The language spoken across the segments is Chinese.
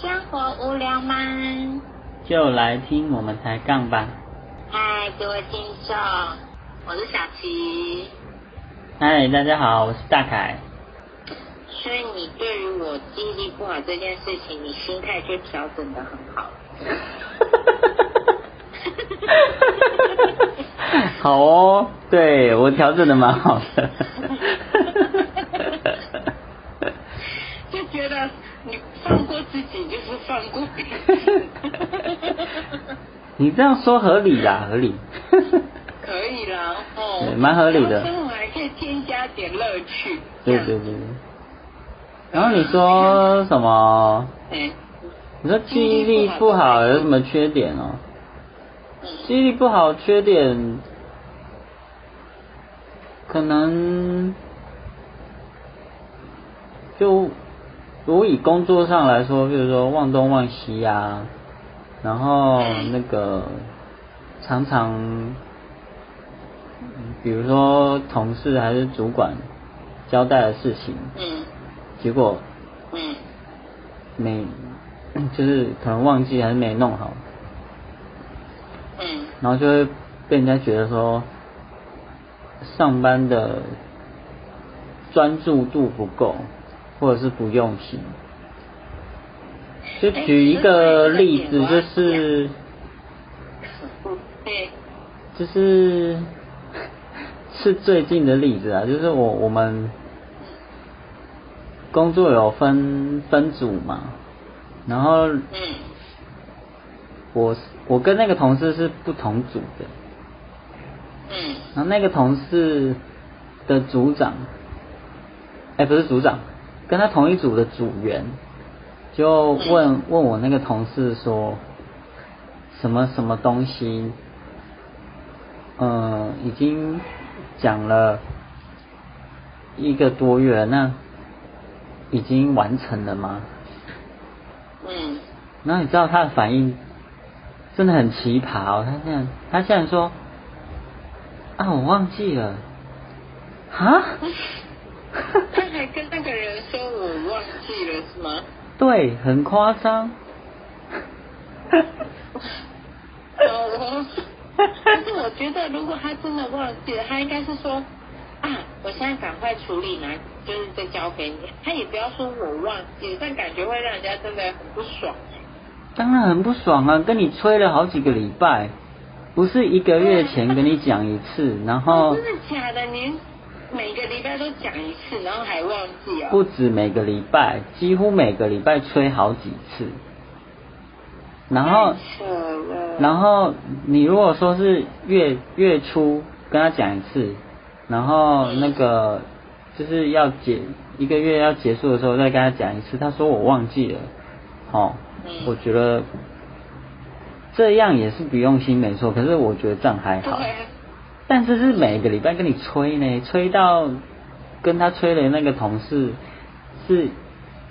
生活无聊吗？就来听我们抬杠吧。嗨，各位听众，我是小琪。嗨，大家好，我是大凯。所以你对于我记忆力不好这件事情，你心态就调整的很好。好哦，对我调整的蛮好的。觉得你放过自己就是放过别人。你这样说合理啦，合理。可以啦，哦，对蛮合理的生活还可以添加点乐趣。对对对。然后你说什么？嗯，你说记忆力不好有什么缺点哦？记忆力不好缺点，可能就如果以工作上来说，比如说忘东忘西呀、然后那个常常，嗯比如说同事还是主管交代的事情，嗯。结果嗯没 就是可能忘记还是没弄好，嗯。然后就会被人家觉得说上班的专注度不够，或者是不用心。就举一个例子，就是就是是最近的例子啊，就是我我们工作有分分组嘛，然后嗯。我我跟那个同事是不同组的，嗯。然后那个同事的组长，哎、不是组长，跟他同一组的组员，就问问我那个同事说，什么什么东西，嗯，已经讲了一个多月，那已经完成了吗？嗯然后你知道他的反应真的很奇葩哦，他这样，他现在说啊，我忘记了，哈，他还跟那个人说我忘记了是吗？对，很夸张，哦，但是我觉得如果他真的忘记了，他应该是说啊，我现在赶快处理呢，就是再交给你。他也不要说我忘记，但感觉会让人家真的很不爽。当然很不爽啊，跟你催了好几个礼拜，不是一个月前跟你讲一次，然后哦真的假的？您每个礼拜都讲一次，然后还忘记哦？不止每个礼拜，几乎每个礼拜催好几次，然后。然后你如果说是月月初跟他讲一次，然后那个就是要结一个月要结束的时候再跟他讲一次，他说我忘记了，哦，嗯我觉得这样也是不用心没错，可是我觉得这样还好，对，但是是每个礼拜跟你催呢，催到跟他催的那个同事是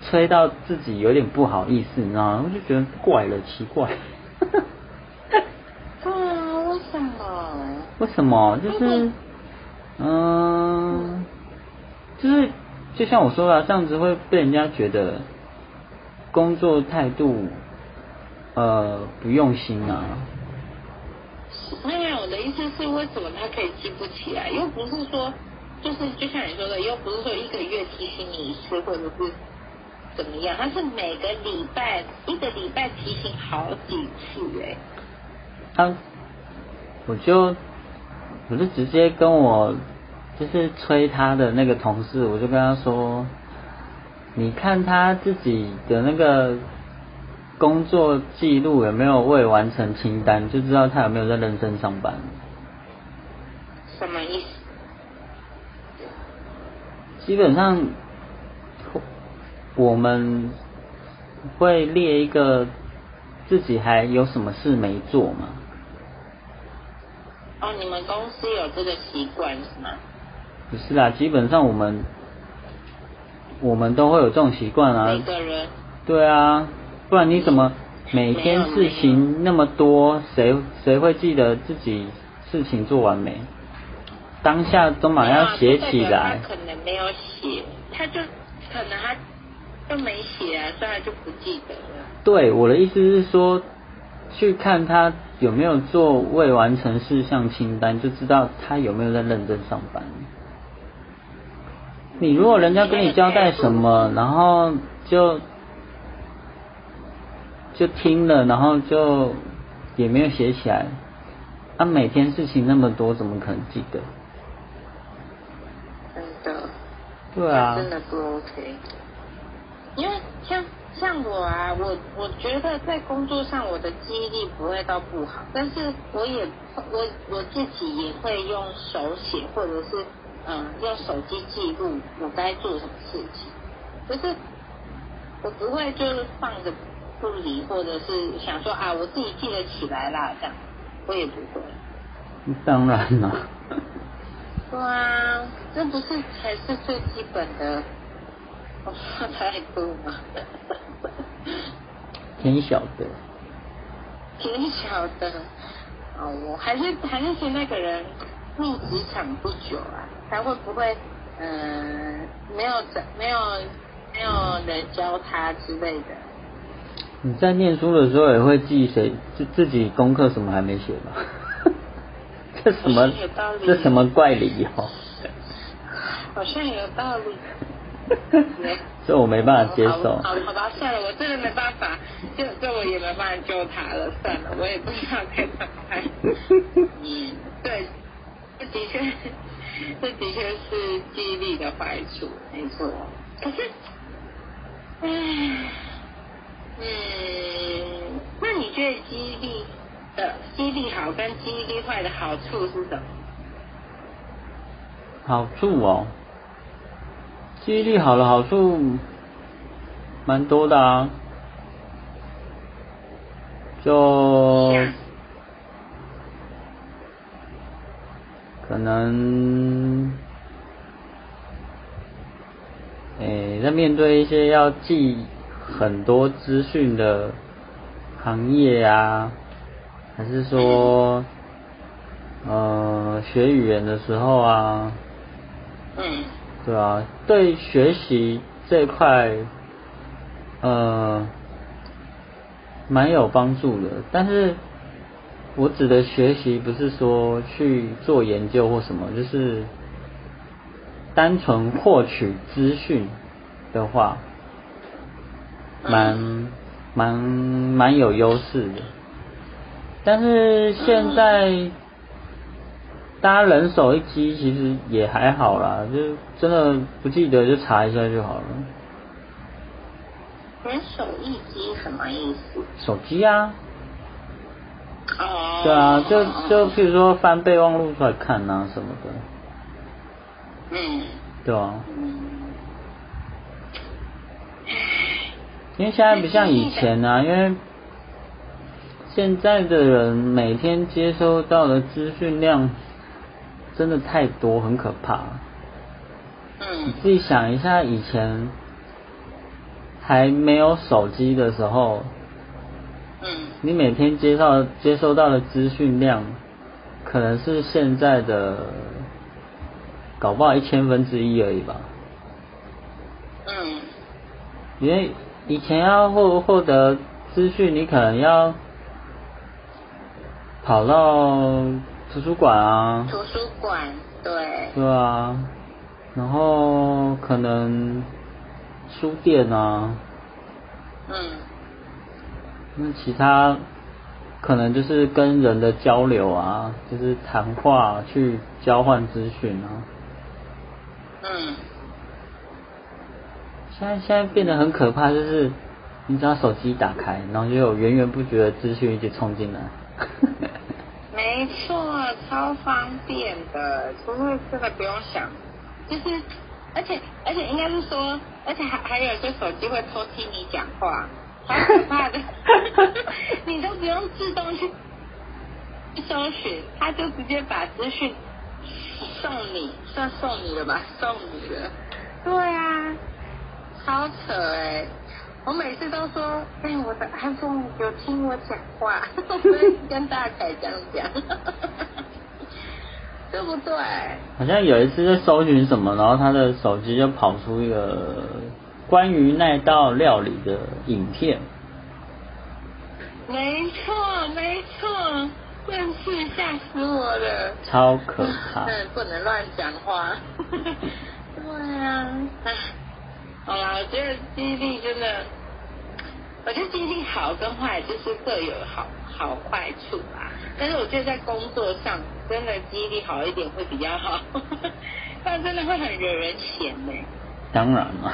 催到自己有点不好意思，你知道吗？我就觉得怪了，奇怪。对 啊，为什么？为什么？就是，嗯，就是就像我说的，这样子会被人家觉得工作态度呃不用心啊。没有，我的意思是，为什么他可以记不起来？又不是说，就是就像你说的，又不是说一个月提醒你一次，或者是怎么样，他是每个礼拜一个礼拜提醒好几次，哎，他，我就我就直接跟我就是催他的那个同事，我就跟他说，你看他自己的那个工作记录有没有未完成清单，就知道他有没有在认真上班。什么意思？基本上，我们会列一个自己还有什么事没做嘛。哦，你们公司有这个习惯是吗？不是啦，基本上我们我们都会有这种习惯啊每。个人对啊，不然你怎么每天事情那么多，谁谁会记得自己事情做完没？当下都马上要写起来。可能没有写，他就可能他就没写啊，所以他就不记得了。对，我的意思是说，去看他有没有做未完成事项清单，就知道他有没有在认真上班。你如果人家跟你交代什么，然后就就听了，然后就也没有写起来，他每天事情那么多，怎么可能记得？真的。对啊。真的不 OK。因为像像我啊，我我觉得在工作上我的记忆力不会到不好，但是我也我我自己也会用手写或者是。嗯，用手机记录我该做什么事情，就是我不会就是放着不理，或者是想说啊，我自己记得起来啦，这样我也不会。当然了。对啊，这不是才是最基本的。我话太多吗？挺小的。挺小的。哦，我还是还是嫌那个人入职场不久啊。他会不会，嗯，没有没有没有人教他之类的？你在念书的时候也会记谁自自己功课什么还没写吗？这什么这什么怪理哦？好像有道理。这我没办法接受。好，好吧，算了，我真的没办法，这这我也没办法救他了，算了，我也不知道该怎么办。嗯，对，这的确。这的确是记忆力的坏处，没错。可是，唉，嗯，那你觉得记忆力的记忆力好跟记忆力坏的好处是什么？好处哦，记忆力好的好处蛮多的啊，就。可能，诶，在面对一些要记很多资讯的行业啊，还是说，呃，学语言的时候啊，嗯，对啊，对学习这块，呃，蛮有帮助的，但是。我指的学习不是说去做研究或什么，就是单纯获取资讯的话，蛮蛮蛮有优势的。但是现在大家人手一机，其实也还好啦，就真的不记得就查一下就好了。人手一机什么意思？手机啊。哦，对啊，就就譬如说翻备忘录出来看啊什么的，嗯，对啊，因为现在不像以前啊，因为现在的人每天接收到的资讯量真的太多，很可怕。嗯，你自己想一下，以前还没有手机的时候。嗯，你每天接到接收到的资讯量，可能是现在的搞不好一千分之一而已吧。嗯，因为以前要获获得资讯，你可能要跑到图书馆啊。图书馆，对。对啊，然后可能书店啊。嗯。那其他可能就是跟人的交流啊，就是谈话去交换资讯啊。嗯。现在现在变得很可怕，就是你只要手机打开，然后就有源源不绝的资讯一直冲进来。没错，超方便的，除非真的不用想，就是而且而且应该是说，而且还还有些手机会偷听你讲话。好可怕的，你都不用自动去搜寻，他就直接把资讯送你，算送你了吧，送你了。对啊，超扯哎！我每次都说，哎，我的 iPhone 有听我讲话，跟大凯这样讲，对不对？好像有一次在搜寻什么，然后他的手机就跑出一个关于那道料理的影片。没错，没错，真是吓死我了。超可怕。嗯，不能乱讲话。对啊，唉，好啦，我觉得记忆力真的，我觉得记忆力好跟坏就是各有好好坏处吧。但是我觉得在工作上，真的记忆力好一点会比较好，不然真的会很惹人嫌呢。当然了。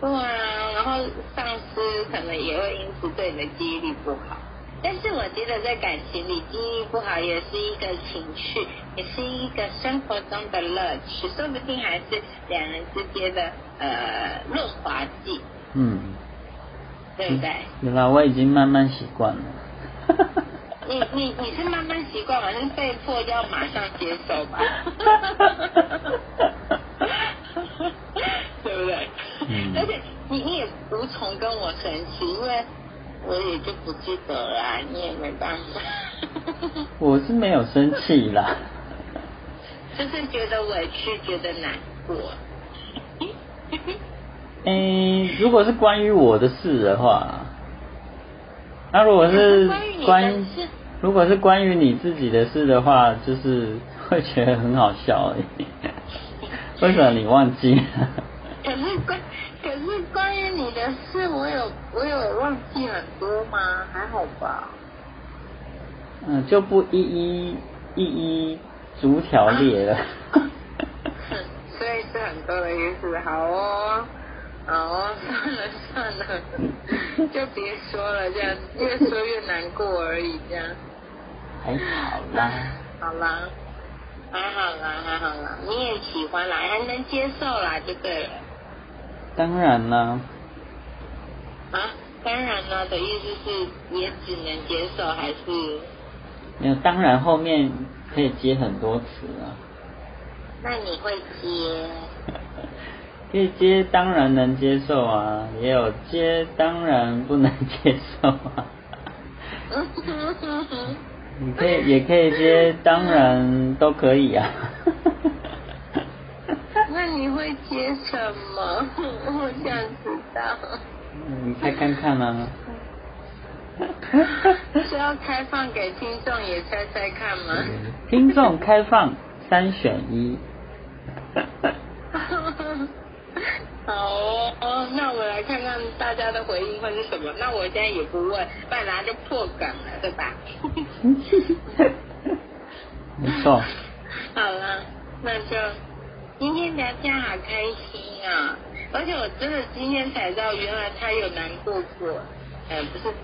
对啊，然后上司可能也会因此对你的记忆力不好。但是我觉得在感情里，记忆不好也是一个情趣，也是一个生活中的乐趣，说不定还是两人之间的呃润滑剂。嗯。对不对？原来我已经慢慢习惯了。你你你是慢慢习惯，还是被迫要马上接受吧？对不对？嗯。而且你你也无从跟我生气，因为我也就不记得了，你也没办法。我是没有生气啦。就是觉得委屈，觉得难过。嗯，如果是关于我的事的话，那如果是关，如果是关于你自己的事的话，就是会觉得很好笑而已。为什么你忘记？了，可是关于你的事，我有我有忘记很多吗？还好吧。嗯，就不一一一一逐条列了。所以是很多的意思，好哦。哦，算了算了，就别说了，这样越说越难过而已，这样。还好啦。好啦，还好啦，还好啦，你也喜欢啦，还能接受啦，就对了。当然啦。啊，当然啦的意思是也只能接受，还是？没有，当然后面可以接很多词啊。那你会接？可以接当然能接受啊，也有接当然不能接受啊。你可以也可以接当然都可以啊。那你会接什么？我想知道。你猜看看啊。是要开放给听众也猜猜看吗？听众开放三选一。好哦，那我来看看大家的回应会是什么。那我现在也不问，不然就破梗了，对吧？没错。好了，那就今天聊天好开心啊！而且我真的今天才知道，原来他有难过过，呃，不是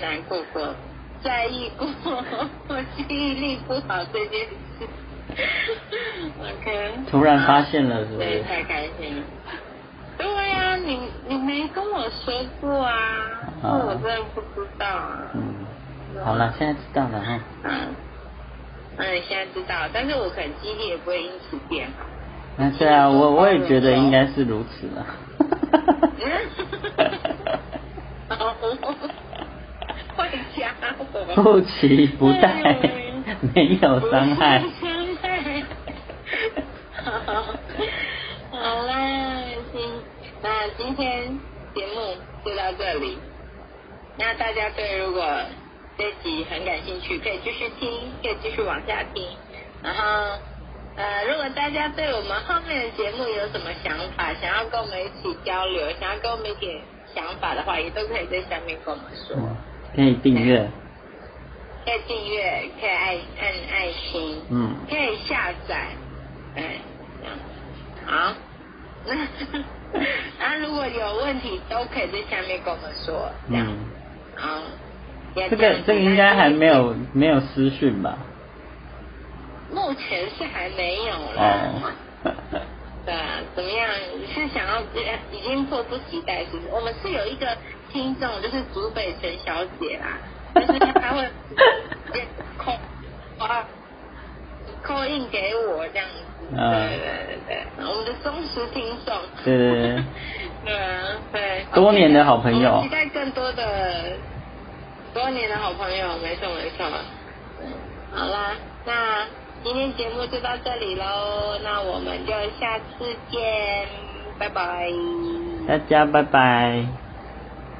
难过过，在意过我记忆力不好这件事。OK。突然发现了，是不是？对，太开心了。对呀，你你没跟我说过啊，这我真的不知道啊。嗯，好了，现在知道了哈。嗯，嗯，现在知道，但是我可能记忆力也不会因此变好。那对啊，我我也觉得应该是如此啊。坏家伙。不期不待，没有伤害。好啦，今那今天节目就到这里。那大家对如果这集很感兴趣，可以继续听，可以继续往下听。然后呃，如果大家对我们后面的节目有什么想法，想要跟我们一起交流，想要跟我们一点想法的话，也都可以在下面跟我们说。可以订阅。可以订阅，可以爱按爱心。嗯。可以下载，哎，这样好。那如果有问题，都可以在下面跟我们说，这样。好。这个这个应该还没有没有私讯吧？目前是还没有啦。哦。对啊，怎么样？是想要已经迫不及待，是不是？我们是有一个听众，就是竹北陈小姐啦，就是她会扣啊扣印给我这样。对对对对，我们的忠实听众。对对对。对啊，对。多年的好朋友。期待更多的多年的好朋友，没错没错。好啦，那今天节目就到这里喽，那我们就下次见，拜拜。大家拜拜。